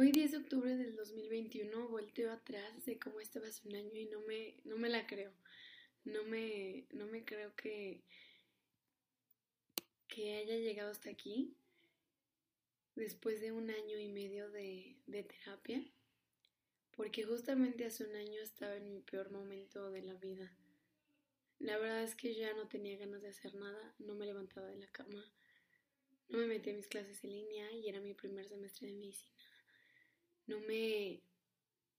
Hoy 10 de octubre del 2021 volteo atrás de cómo estaba hace un año y no me, no me la creo. No me, no me creo que, que haya llegado hasta aquí después de un año y medio de, de terapia, porque justamente hace un año estaba en mi peor momento de la vida. La verdad es que ya no tenía ganas de hacer nada, no me levantaba de la cama, no me metí a mis clases en línea y era mi primer semestre de medicina no me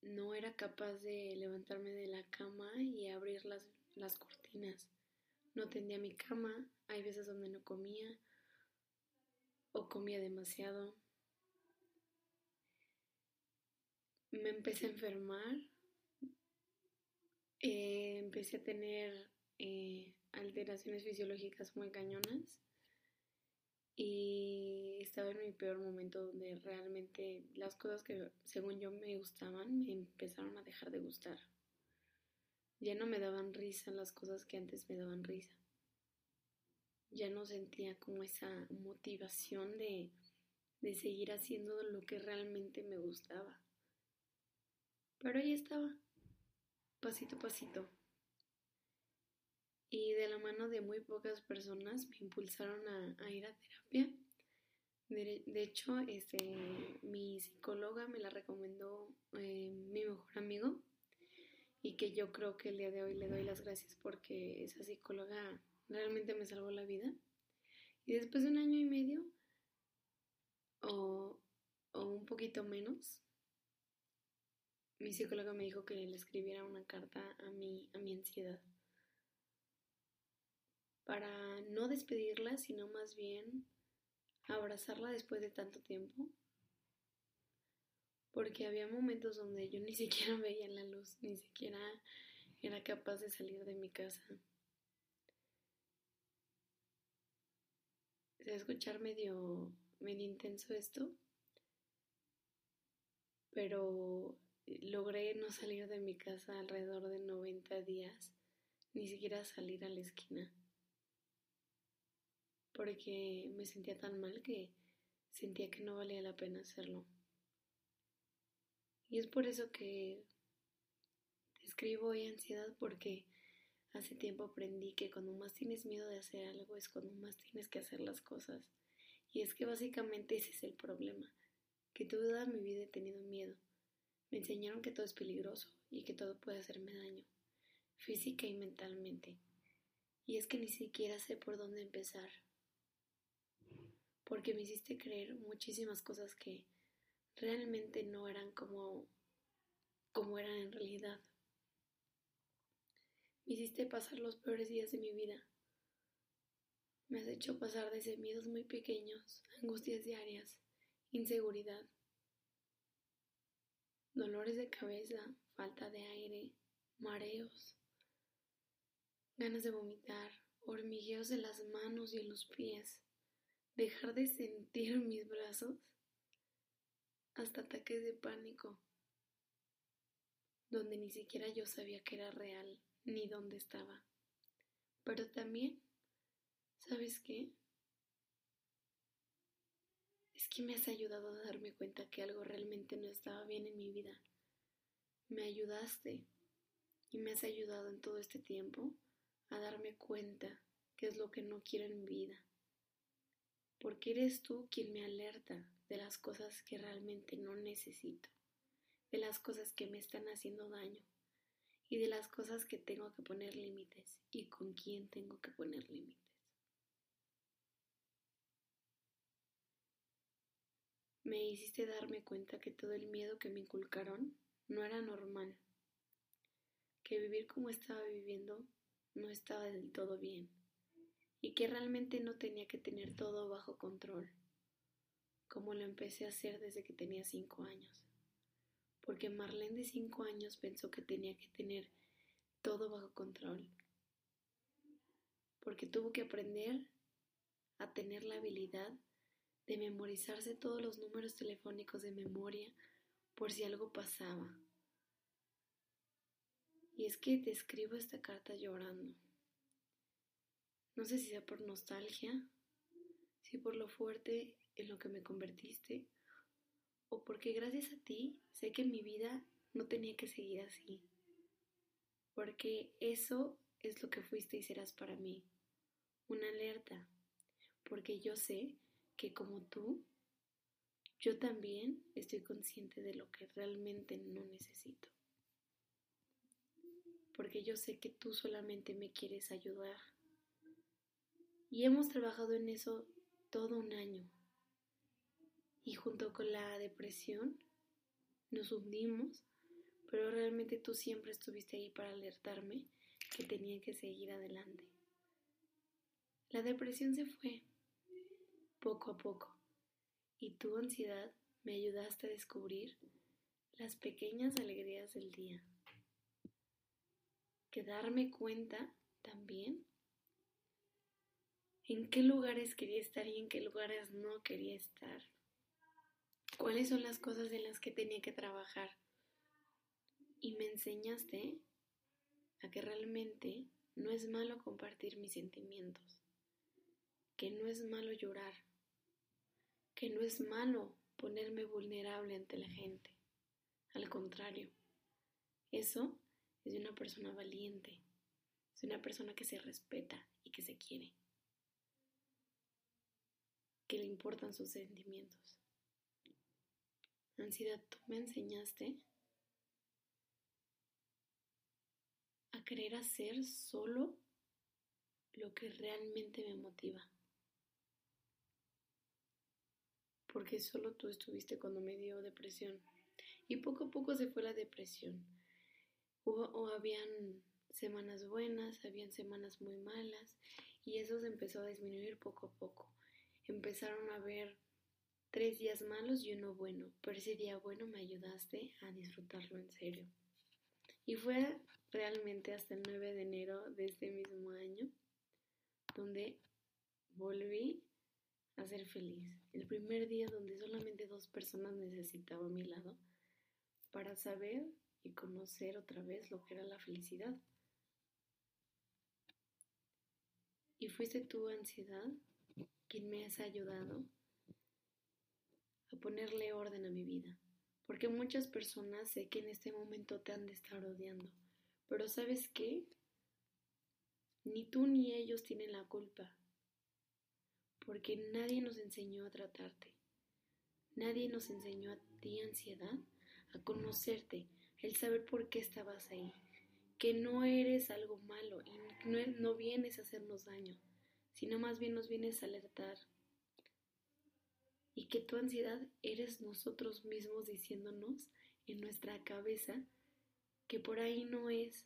no era capaz de levantarme de la cama y abrir las, las cortinas. No tendía mi cama, hay veces donde no comía o comía demasiado. Me empecé a enfermar, eh, empecé a tener eh, alteraciones fisiológicas muy cañonas y estaba en mi peor momento donde realmente las cosas que según yo me gustaban me empezaron a dejar de gustar. Ya no me daban risa las cosas que antes me daban risa. Ya no sentía como esa motivación de, de seguir haciendo lo que realmente me gustaba. Pero ahí estaba, pasito a pasito y de la mano de muy pocas personas me impulsaron a, ir a terapia. De, hecho, este, mi psicóloga me la recomendó eh, mi mejor amigo y que yo creo que el día de hoy le doy las gracias porque esa psicóloga realmente me salvó la vida. Y después de un año y medio o, o un poquito menos, mi psicóloga me dijo que le escribiera una carta a mi, a mi ansiedad para no despedirla, sino más bien abrazarla después de tanto tiempo. Porque había momentos donde yo ni siquiera veía la luz, ni siquiera era capaz de salir de mi casa. Se va a escuchar medio, medio intenso esto, pero logré no salir de mi casa alrededor de 90 días, ni siquiera salir a la esquina porque me sentía tan mal que sentía que no valía la pena hacerlo. Y es por eso que escribo hoy ansiedad porque hace tiempo aprendí que cuando más tienes miedo de hacer algo es cuando más tienes que hacer las cosas. Y es que básicamente ese es el problema, que toda mi vida he tenido miedo. Me enseñaron que todo es peligroso y que todo puede hacerme daño, física y mentalmente. Y es que ni siquiera sé por dónde empezar porque me hiciste creer muchísimas cosas que realmente no eran como, como eran en realidad. Me hiciste pasar los peores días de mi vida. Me has hecho pasar desde miedos muy pequeños, angustias diarias, inseguridad, dolores de cabeza, falta de aire, mareos, ganas de vomitar, hormigueos en las manos y en los pies, dejar de sentir mis brazos hasta ataques de pánico, donde ni siquiera yo sabía que era real ni dónde estaba. Pero también, ¿sabes qué? Es que me has ayudado a darme cuenta que algo realmente no estaba bien en mi vida. Me ayudaste y me has ayudado en todo este tiempo a darme cuenta que es lo que no quiero en mi vida porque eres tú quien me alerta de las cosas que realmente no necesito, de las cosas que me están haciendo daño y de las cosas que tengo que poner límites y con quién tengo que poner límites. Me hiciste darme cuenta que todo el miedo que me inculcaron no era normal, que vivir como estaba viviendo no estaba del todo bien y que realmente no tenía que tener todo bajo control, como lo empecé a hacer desde que tenía cinco años. Porque Marlene de cinco años pensó que tenía que tener todo bajo control. Porque tuvo que aprender a tener la habilidad de memorizarse todos los números telefónicos de memoria por si algo pasaba. Y es que te escribo esta carta llorando. No sé si sea por nostalgia, si por lo fuerte en lo que me convertiste, o porque gracias a ti sé que mi vida no tenía que seguir así. Porque eso es lo que fuiste y serás para mí. Una alerta. Porque yo sé que como tú, yo también estoy consciente de lo que realmente no necesito. Porque yo sé que tú solamente me quieres ayudar. Y hemos trabajado en eso todo un año. Y junto con la depresión nos hundimos, pero realmente tú siempre estuviste ahí para alertarme que tenía que seguir adelante. La depresión se fue poco a poco y tu ansiedad me ayudaste a descubrir las pequeñas alegrías del día. Que darme cuenta también en qué lugares quería estar y en qué lugares no quería estar cuáles son las cosas en las que tenía que trabajar. Y me enseñaste a que realmente no es malo compartir mis sentimientos, que no es malo llorar, que no es malo ponerme vulnerable ante la gente. Al contrario, eso es de una persona valiente, es una persona que se respeta y que se quiere, que le importan sus sentimientos. Ansiedad, tú me enseñaste a querer hacer solo lo que realmente me motiva. Porque solo tú estuviste cuando me dio depresión. Y poco a poco se fue la depresión. O habían semanas buenas, habían semanas muy malas. Y eso se empezó a disminuir poco a poco. Empezaron a ver tres días malos y uno bueno, pero ese día bueno me ayudaste a disfrutarlo en serio. Y fue realmente hasta el 9 de enero de este mismo año donde volví a ser feliz. El primer día donde solamente dos personas necesitaba a mi lado para saber y conocer otra vez lo que era la felicidad. Y fuiste tu ansiedad quien me has ayudado a ponerle orden a mi vida. Porque muchas personas sé que en este momento te han de estar odiando. Pero ¿sabes qué? Ni tú ni ellos tienen la culpa. Porque nadie nos enseñó a tratarte. Nadie nos enseñó a ti ansiedad, a conocerte, el saber por qué estabas ahí. Que no eres algo malo y no, no vienes a hacernos daño, sino más bien nos vienes a alertar y que tu ansiedad eres nosotros mismos diciéndonos en nuestra cabeza que por ahí no es,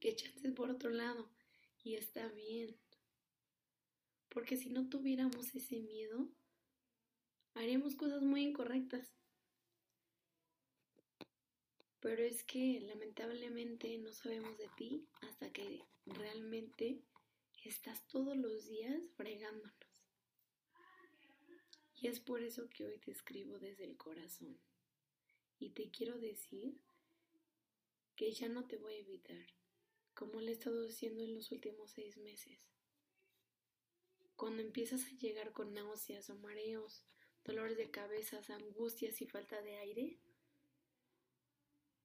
que echaste por otro lado y está bien. Porque si no tuviéramos ese miedo, haríamos cosas muy incorrectas. Pero es que lamentablemente no sabemos de ti hasta que realmente estás todos los días fregándonos. Y es por eso que hoy te escribo desde el corazón. Y te quiero decir que ya no te voy a evitar, como le he estado haciendo en los últimos seis meses. Cuando empiezas a llegar con náuseas o mareos, dolores de cabeza, angustias y falta de aire,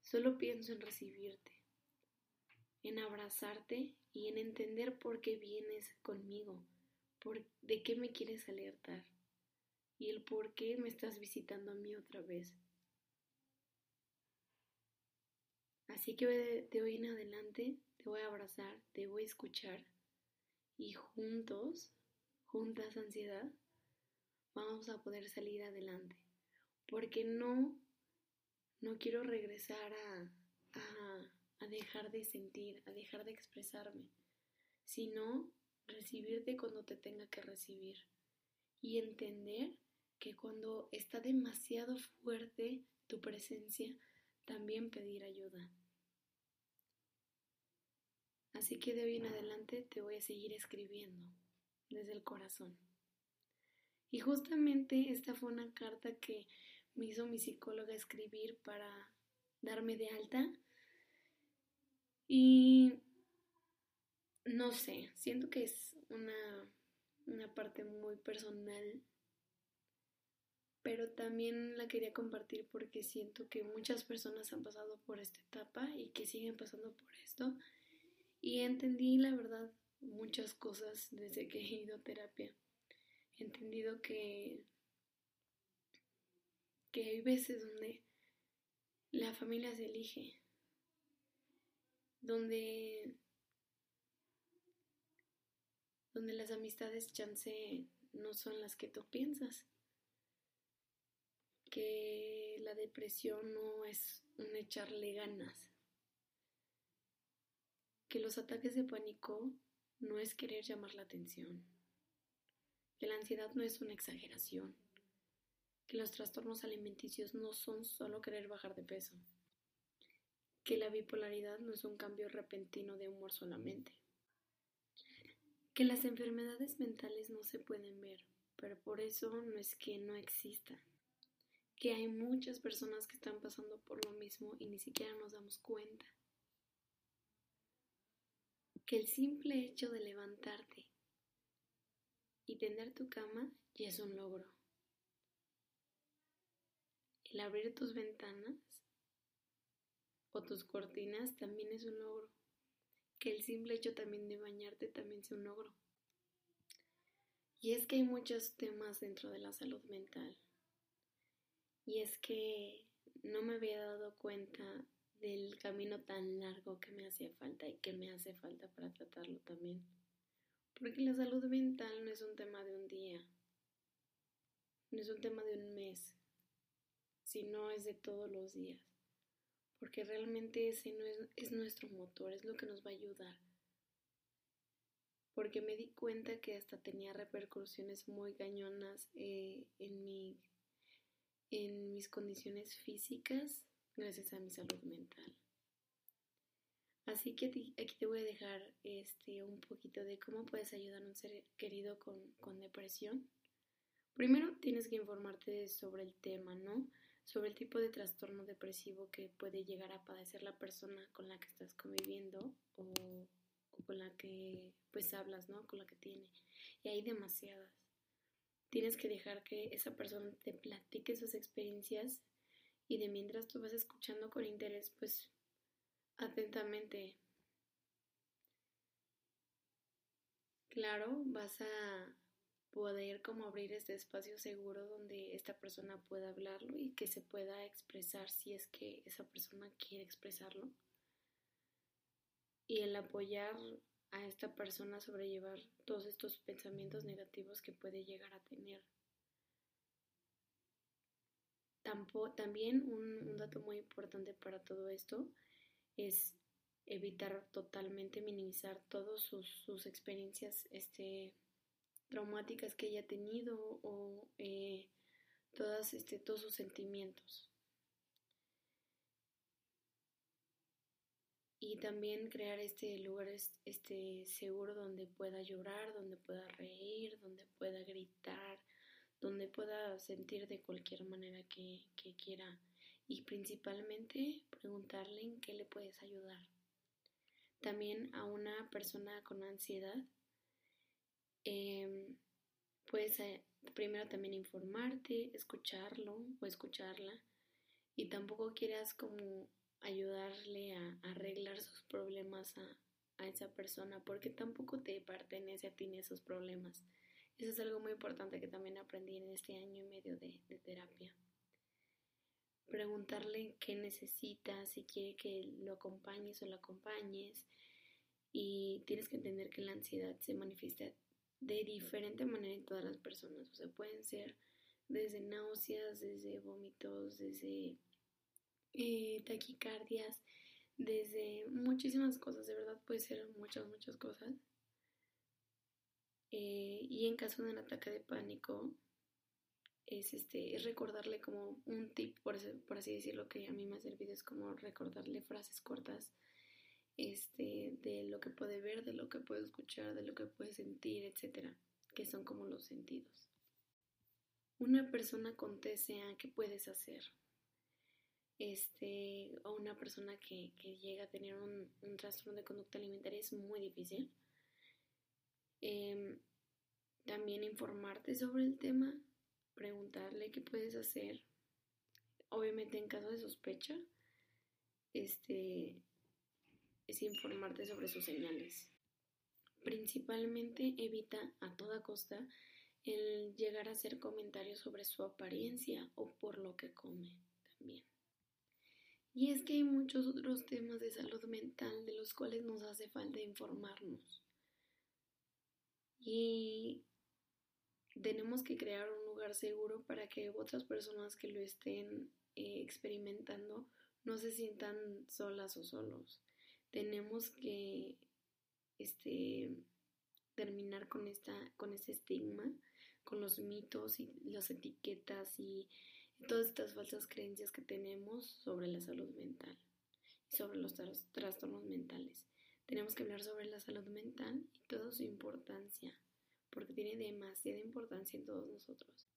solo pienso en recibirte, en abrazarte y en entender por qué vienes conmigo, por de qué me quieres alertar y el por qué me estás visitando a mí otra vez. Así que de hoy en adelante te voy a abrazar, te voy a escuchar y juntos, juntas ansiedad, vamos a poder salir adelante. Porque no, no quiero regresar a, a dejar de sentir, a dejar de expresarme, sino recibirte cuando te tenga que recibir y entender que cuando está demasiado fuerte tu presencia, también pedir ayuda. Así que de hoy en adelante te voy a seguir escribiendo desde el corazón. Y justamente esta fue una carta que me hizo mi psicóloga escribir para darme de alta. Y no sé, siento que es una, una parte muy personal pero también la quería compartir porque siento que muchas personas han pasado por esta etapa y que siguen pasando por esto. Y entendí, la verdad, muchas cosas desde que he ido a terapia. He entendido que, que hay veces donde la familia se elige, donde, donde las amistades chance no son las que tú piensas, que la depresión no es un echarle ganas, que los ataques de pánico no es querer llamar la atención, que la ansiedad no es una exageración. Que los trastornos alimenticios no son solo querer bajar de peso, que la bipolaridad no es un cambio repentino de humor solamente, que las enfermedades mentales no se pueden ver, pero por eso no es que no existan, que hay muchas personas que están pasando por lo mismo y ni siquiera nos damos cuenta, que el simple hecho de levantarte y tender tu cama ya es un logro. El abrir tus ventanas o tus cortinas también es un logro. Que el simple hecho también de bañarte también es un logro. Y es que hay muchos temas dentro de la salud mental. Y es que no me había dado cuenta del camino tan largo que me hacía falta y que me hace falta para tratarlo también. Porque la salud mental no es un tema de un día, no es un tema de un mes, si no es de todos los días, porque realmente ese no es, nuestro motor, es lo que nos va a ayudar. Porque me di cuenta que hasta tenía repercusiones muy cañonas eh, en, mi, en mis condiciones físicas gracias a mi salud mental. Así que aquí te voy a dejar este, un poquito de cómo puedes ayudar a un ser querido con, con depresión. Primero tienes que informarte sobre el tema, ¿no? Sobre el tipo de trastorno depresivo que puede llegar a padecer la persona con la que estás conviviendo o, con la que pues hablas, ¿no? Con la que tiene. Y hay demasiadas. Tienes que dejar que esa persona te platique sus experiencias y de mientras tú vas escuchando con interés, pues atentamente. Claro, vas a poder como abrir este espacio seguro donde esta persona pueda hablarlo y que se pueda expresar si es que esa persona quiere expresarlo. Y el apoyar a esta persona a sobrellevar todos estos pensamientos negativos que puede llegar a tener. también un, dato muy importante para todo esto es evitar totalmente minimizar todas sus, sus experiencias este, traumáticas que haya tenido o eh, todas, este, todos sus sentimientos. Y también crear este lugar este, seguro donde pueda llorar, donde pueda reír, donde pueda gritar, donde pueda sentir de cualquier manera que, que quiera. Y principalmente preguntarle en qué le puedes ayudar. También a una persona con ansiedad eh, puedes eh, primero también informarte, escucharlo o escucharla y tampoco quieras como ayudarle a, arreglar sus problemas a, esa persona porque tampoco te pertenece a ti esos problemas. Eso es algo muy importante que también aprendí en este año y medio de, de terapia. Preguntarle qué necesita, si quiere que lo acompañes o lo acompañes. Y tienes que entender que la ansiedad se manifiesta de diferente manera en todas las personas. O sea, pueden ser desde náuseas, desde vómitos, desde eh, taquicardias, desde muchísimas cosas, de verdad puede ser muchas, muchas cosas. Eh, y en caso de un ataque de pánico, es, este, es recordarle como un tip, por, por así decirlo, que a mí me ha servido, es como recordarle frases cortas este, de lo que puede ver, de lo que puede escuchar, de lo que puede sentir, etcétera, que son como los sentidos. Una persona con TCA, ¿qué puedes hacer? Este, o una persona que, llega a tener un, trastorno de conducta alimentaria es muy difícil. Em, también informarte sobre el tema, preguntarle qué puedes hacer. Obviamente en caso de sospecha, este es informarte sobre sus señales. Principalmente evita a toda costa el llegar a hacer comentarios sobre su apariencia o por lo que come también. Y es que hay muchos otros temas de salud mental de los cuales nos hace falta informarnos. Y tenemos que crear un lugar seguro para que otras personas que lo estén eh, experimentando no se sientan solas o solos. Tenemos que este, terminar con, esta, con ese estigma, con los mitos y las etiquetas y todas estas falsas creencias que tenemos sobre la salud mental y sobre los trastornos mentales. Tenemos que hablar sobre la salud mental y toda su importancia, porque tiene demasiada importancia en todos nosotros.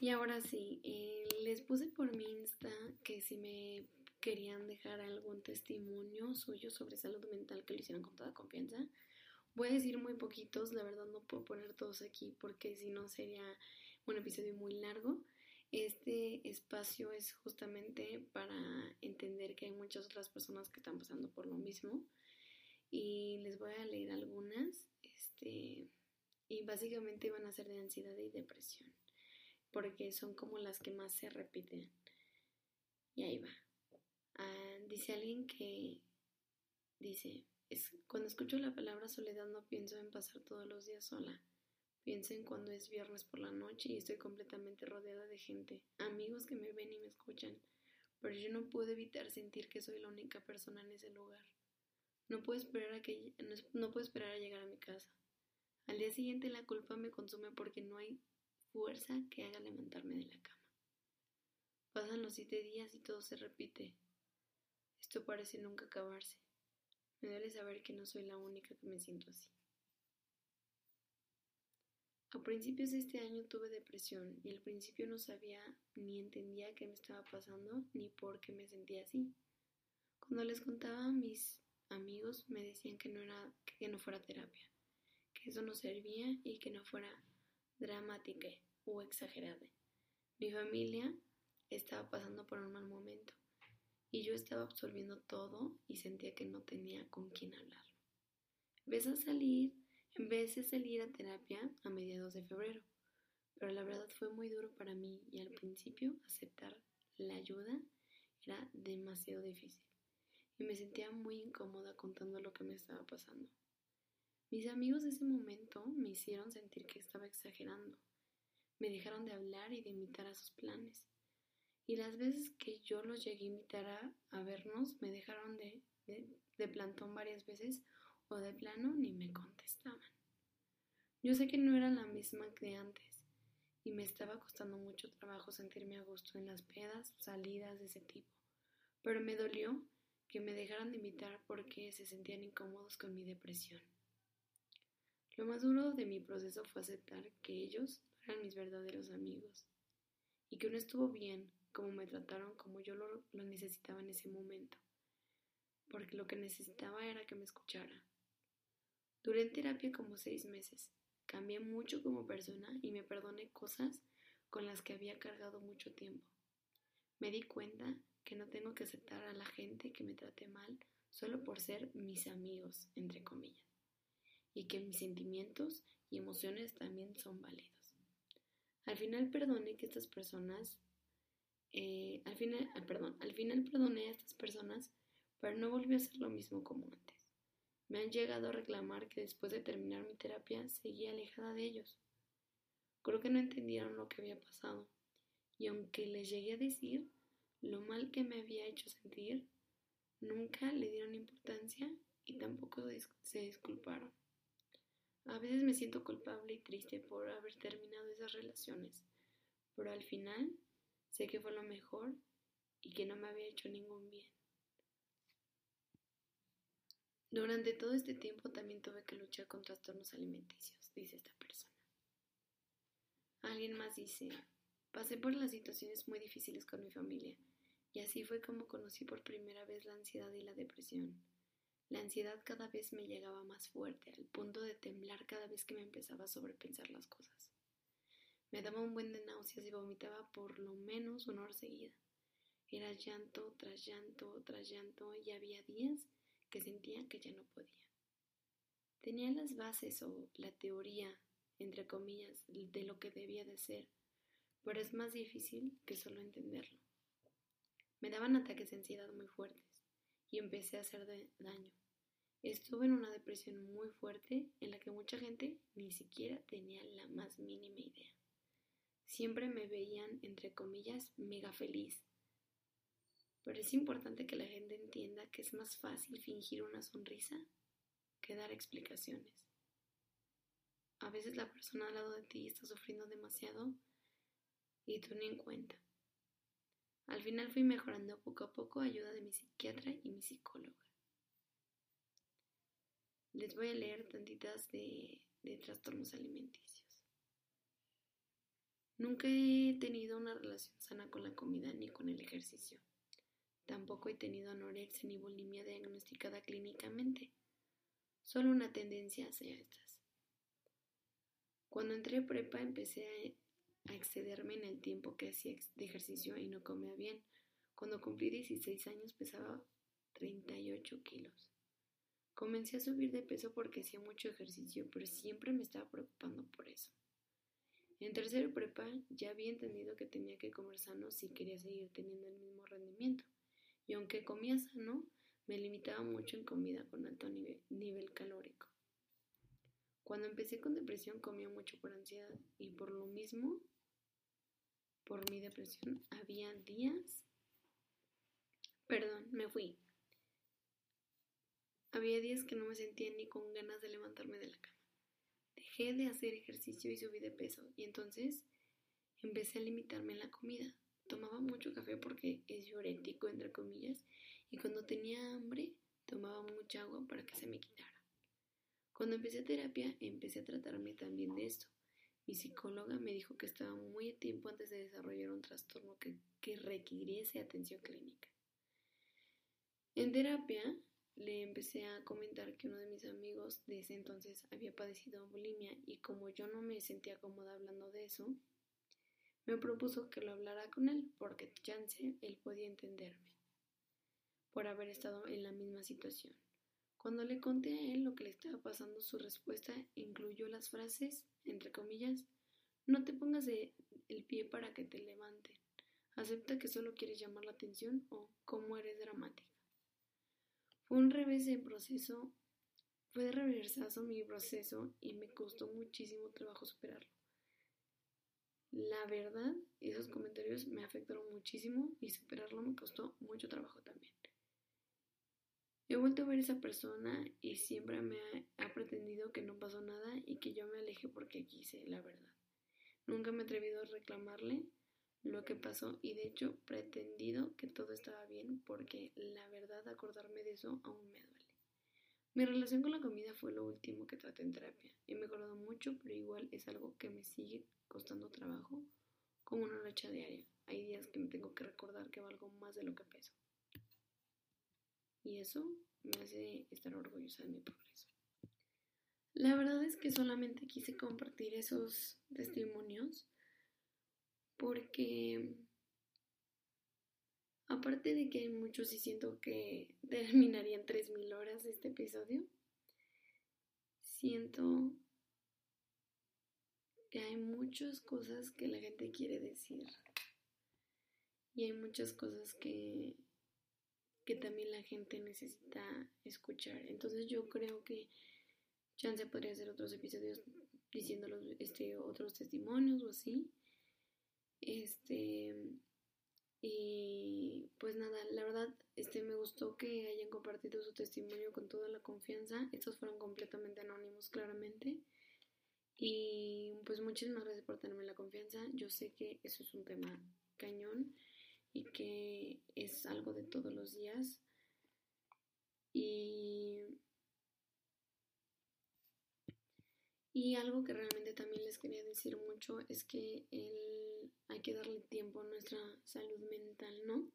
Y ahora sí, eh, les puse por mi Insta que si me querían dejar algún testimonio suyo sobre salud mental que lo hicieran con toda confianza. Voy a decir muy poquitos, la verdad no puedo poner todos aquí porque si no sería un episodio muy largo. Este espacio es justamente para entender que hay muchas otras personas que están pasando por lo mismo y les voy a leer algunas este, y básicamente van a ser de ansiedad y depresión porque son como las que más se repiten. Y ahí va. Ah, dice alguien que dice, es, cuando escucho la palabra soledad no pienso en pasar todos los días sola. Pienso en cuando es viernes por la noche y estoy completamente rodeada de gente, amigos que me ven y me escuchan, pero yo no puedo evitar sentir que soy la única persona en ese lugar. No puedo esperar a que no puedo esperar a llegar a mi casa. Al día siguiente la culpa me consume porque no hay fuerza que haga levantarme de la cama. Pasan los siete días y todo se repite. Esto parece nunca acabarse. Me duele saber que no soy la única que me siento así. A principios de este año tuve depresión y al principio no sabía ni entendía qué me estaba pasando ni por qué me sentía así. Cuando les contaba a mis amigos me decían que no era fuera terapia, que eso no servía y que no fuera dramática o exagerada. Mi familia estaba pasando por un mal momento y yo estaba absorbiendo todo y sentía que no tenía con quién hablar. Empecé a salir vez de salir a terapia a mediados de febrero, pero la verdad fue muy duro para mí y al principio aceptar la ayuda era demasiado difícil y me sentía muy incómoda contando lo que me estaba pasando. Mis amigos de ese momento me hicieron sentir que estaba exagerando. Me dejaron de hablar y de imitar a sus planes. Y las veces que yo los llegué a invitar a, vernos, me dejaron de, de plantón varias veces o de plano ni me contestaban. Yo sé que no era la misma que antes y me estaba costando mucho trabajo sentirme a gusto en las pedas, salidas de ese tipo, pero me dolió que me dejaran de invitar porque se sentían incómodos con mi depresión. Lo más duro de mi proceso fue aceptar que ellos eran mis verdaderos amigos y que no estuvo bien como me trataron como yo lo, lo necesitaba en ese momento, porque lo que necesitaba era que me escuchara, Duré en terapia como seis meses. Cambié mucho como persona y me perdoné cosas con las que había cargado mucho tiempo. Me di cuenta que no tengo que aceptar a la gente que me trate mal solo por ser mis amigos, entre comillas, y que mis sentimientos y emociones también son válidos. Al final perdoné que estas personas, eh, al final, ah, perdón, al final perdoné a estas personas, pero no volví a hacer lo mismo como antes. Me han llegado a reclamar que después de terminar mi terapia seguía alejada de ellos. Creo que no entendieron lo que había pasado, y aunque les llegué a decir lo mal que me había hecho sentir, nunca le dieron importancia y tampoco se disculparon. A veces me siento culpable y triste por haber terminado esas relaciones, pero al final sé que fue lo mejor y que no me había hecho ningún bien. Durante todo este tiempo también tuve que luchar con trastornos alimenticios, dice esta persona. Alguien más dice, pasé por las situaciones muy difíciles con mi familia y así fue como conocí por primera vez la ansiedad y la depresión. La ansiedad cada vez me llegaba más fuerte, al punto de temblar cada vez que me empezaba a sobrepensar las cosas. Me daba un buen de náuseas y vomitaba por lo menos una hora seguida. Era llanto tras llanto tras llanto y había días que sentía que ya no podía. Tenía las bases o la teoría, entre comillas, de lo que debía de ser, pero es más difícil que solo entenderlo. Me daban ataques de ansiedad muy fuertes y empecé a hacer daño. Estuve en una depresión muy fuerte en la que mucha gente ni siquiera tenía la más mínima idea. Siempre me veían, entre comillas, mega feliz. Pero es importante que la gente entienda que es más fácil fingir una sonrisa que dar explicaciones. A veces la persona al lado de ti está sufriendo demasiado y tú ni en cuenta. Al final fui mejorando poco a poco ayuda de mi psiquiatra y mi psicóloga. Les voy a leer tantitas de, de trastornos alimenticios. Nunca he tenido una relación sana con la comida ni con el ejercicio. Tampoco he tenido anorexia ni bulimia diagnosticada clínicamente solo una tendencia hacia estas. Cuando entré prepa empecé a excederme en el tiempo que hacía de ejercicio y no comía bien. Cuando cumplí 16 años pesaba 38 kilos. Comencé a subir de peso porque hacía mucho ejercicio, pero siempre me estaba preocupando por eso. En tercero prepa ya había entendido que tenía que comer sano si quería seguir teniendo el mismo rendimiento. Y aunque comía sano, me limitaba mucho en comida con alto nivel, calórico. Cuando empecé con depresión comía mucho por ansiedad y por lo mismo, por mi depresión, había días... Perdón, me fui. Había días que no me sentía ni con ganas de levantarme de la cama. Dejé de hacer ejercicio y subí de peso y entonces empecé a limitarme en la comida. Tomaba mucho café porque es diurético, entre comillas, y cuando tenía hambre tomaba mucha agua para que se me quitara. Cuando empecé terapia empecé a tratarme también de esto. Mi psicóloga me dijo que estaba muy a tiempo antes de desarrollar un trastorno que, que requiriese atención clínica. En terapia le empecé a comentar que uno de mis amigos de ese entonces había padecido bulimia y como yo no me sentía cómoda hablando de eso, me propuso que lo hablara con él porque chance él podía entenderme por haber estado en la misma situación. Cuando le conté a él lo que le estaba pasando, su respuesta incluyó las frases, entre comillas, no te pongas el pie para que te levanten. Acepta que solo quieres llamar la atención o cómo eres dramática. Fue un revés en proceso, fue de reversazo mi proceso y me costó muchísimo trabajo superarlo. La verdad, esos comentarios me afectaron muchísimo y superarlo me costó mucho trabajo también. He vuelto a ver a esa persona y siempre me ha, pretendido que no pasó nada y que yo me aleje porque quise, la verdad. Nunca me he atrevido a reclamarle lo que pasó y de hecho pretendido que todo estaba bien porque la verdad acordarme de eso aún me duele. Mi relación con la comida fue lo último que traté en terapia. He mejorado mucho, pero igual es algo que me sigue costando trabajo como una lucha diaria. Hay días que me tengo que recordar que valgo más de lo que peso y eso me hace estar orgullosa de mi progreso. La verdad es que solamente quise compartir esos testimonios porque aparte de que hay muchos y siento que terminarían 3.000 horas este episodio, siento que hay muchas cosas que la gente quiere decir y hay muchas cosas que que también la gente necesita escuchar. Entonces yo creo que Chance podría hacer otros episodios diciéndolos este, otros testimonios o así. Este y pues nada, la verdad este me gustó que hayan compartido su testimonio con toda la confianza. Estos fueron completamente anónimos claramente. Y pues muchísimas gracias por tenerme la confianza. Yo sé que eso es un tema cañón y que es algo de todos los días. Y, y algo que realmente también les quería decir mucho es que el, que darle tiempo a nuestra salud mental, ¿no?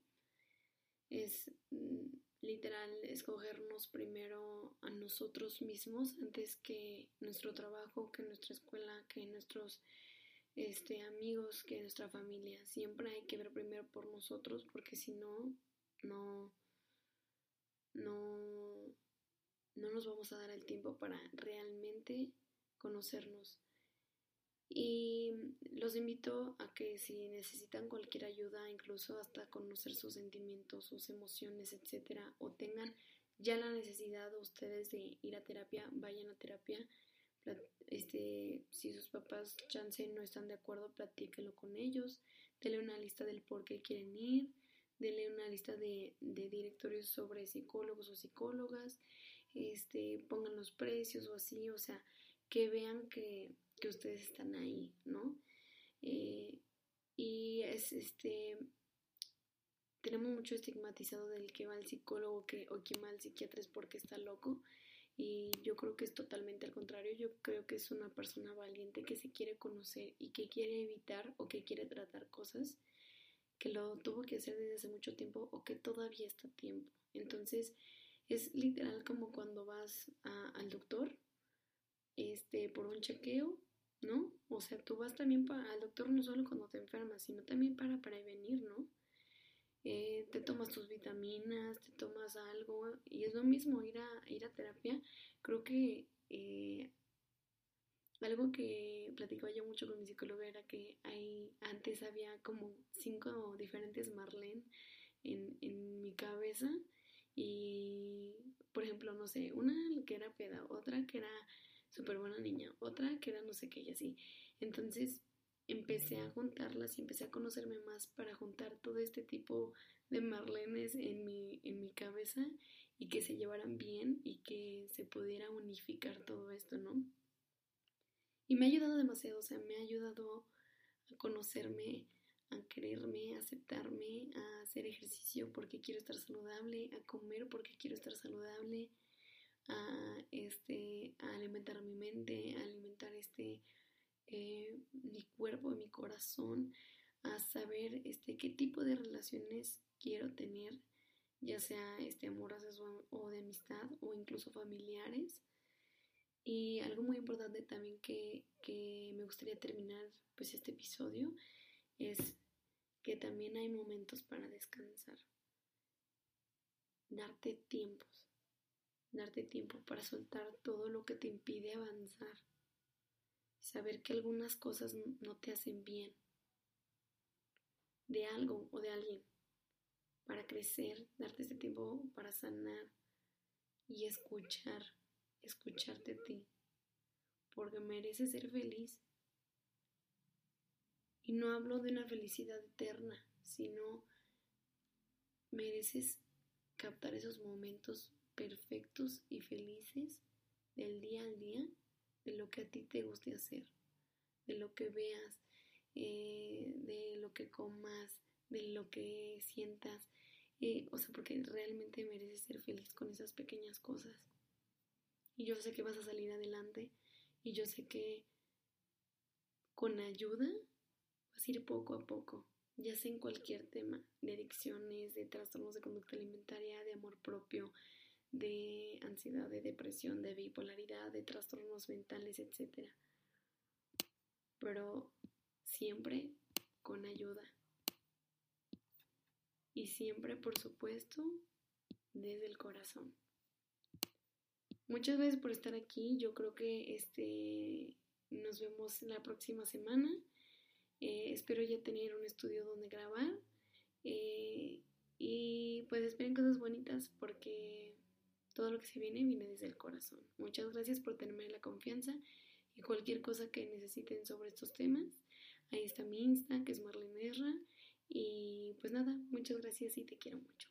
Es mm, literal escogernos primero a nosotros mismos antes que nuestro trabajo, que nuestra escuela, que nuestros este, amigos que nuestra familia. Siempre hay que ver primero por nosotros porque si no, no, no, no nos vamos a dar el tiempo para realmente conocernos. Y los invito a que si necesitan cualquier ayuda, incluso hasta conocer sus sentimientos, sus emociones, etcétera, o tengan ya la necesidad ustedes de ir a terapia, vayan a terapia. Este, si sus papás chance no están de acuerdo, platíquenlo con ellos, denle una lista del por qué quieren ir, denle una lista de, de directorios sobre psicólogos o psicólogas, este, pongan los precios o así, o sea, que vean que, que ustedes están ahí, ¿no? Eh, y es este tenemos mucho estigmatizado del que va al psicólogo que, o que va al psiquiatra es porque está loco y yo creo que es totalmente al contrario, yo creo que es una persona valiente que se quiere conocer y que quiere evitar o que quiere tratar cosas que lo tuvo que hacer desde hace mucho tiempo o que todavía está a tiempo. Entonces es literal como cuando vas al doctor este, por un chequeo, ¿no? O sea, tú vas también al doctor no solo cuando te enfermas, sino también para prevenir, ¿no? Eh, te tomas tus vitaminas, te tomas algo y es lo mismo ir a, ir a terapia. Creo que eh, algo que platicaba yo mucho con mi psicóloga era que hay, antes había como cinco diferentes Marlene en, en mi cabeza y, por ejemplo, no sé, una que era peda, otra que era súper buena niña, otra que era no sé qué y así. Entonces, empecé a juntarlas y empecé a conocerme más para juntar todo este tipo de marlenes en mi, en mi cabeza y que se llevaran bien y que se pudiera unificar todo esto, ¿no? Y me ha ayudado demasiado, o sea, me ha ayudado a conocerme, a quererme, a aceptarme, a hacer ejercicio porque quiero estar saludable, a comer porque quiero estar saludable, a, este, a alimentar mi mente, a alimentar este eh, mi cuerpo, mi corazón, a saber este, qué tipo de relaciones quiero tener, ya sea este, amorosas o, de amistad o incluso familiares. Y algo muy importante también que, que me gustaría terminar pues este episodio es que también hay momentos para descansar. Darte tiempos. Darte tiempo para soltar todo lo que te impide avanzar saber que algunas cosas no te hacen bien de algo o de alguien para crecer, darte ese tiempo para sanar y escuchar, escucharte a ti, porque mereces ser feliz. Y no hablo de una felicidad eterna, sino mereces captar esos momentos perfectos y felices del día al día de lo que a ti te guste hacer, de lo que veas, eh, de lo que comas, de lo que sientas. Eh, o sea, porque realmente mereces ser feliz con esas pequeñas cosas. Y yo sé que vas a salir adelante y yo sé que con ayuda vas a ir poco a poco, ya sea en cualquier tema, de adicciones, de trastornos de conducta alimentaria, de amor propio, de ansiedad, de depresión, de bipolaridad, de trastornos mentales, etc. Pero siempre con ayuda. Y siempre, por supuesto, desde el corazón. Muchas gracias por estar aquí. Yo creo que este nos vemos la próxima semana. Eh, espero ya tener un estudio donde grabar. Eh, y pues esperen cosas bonitas porque todo lo que se viene viene desde el corazón. Muchas gracias por tenerme la confianza y cualquier cosa que necesiten sobre estos temas. Ahí está mi Insta, que es Marlene Y pues nada, muchas gracias y te quiero mucho.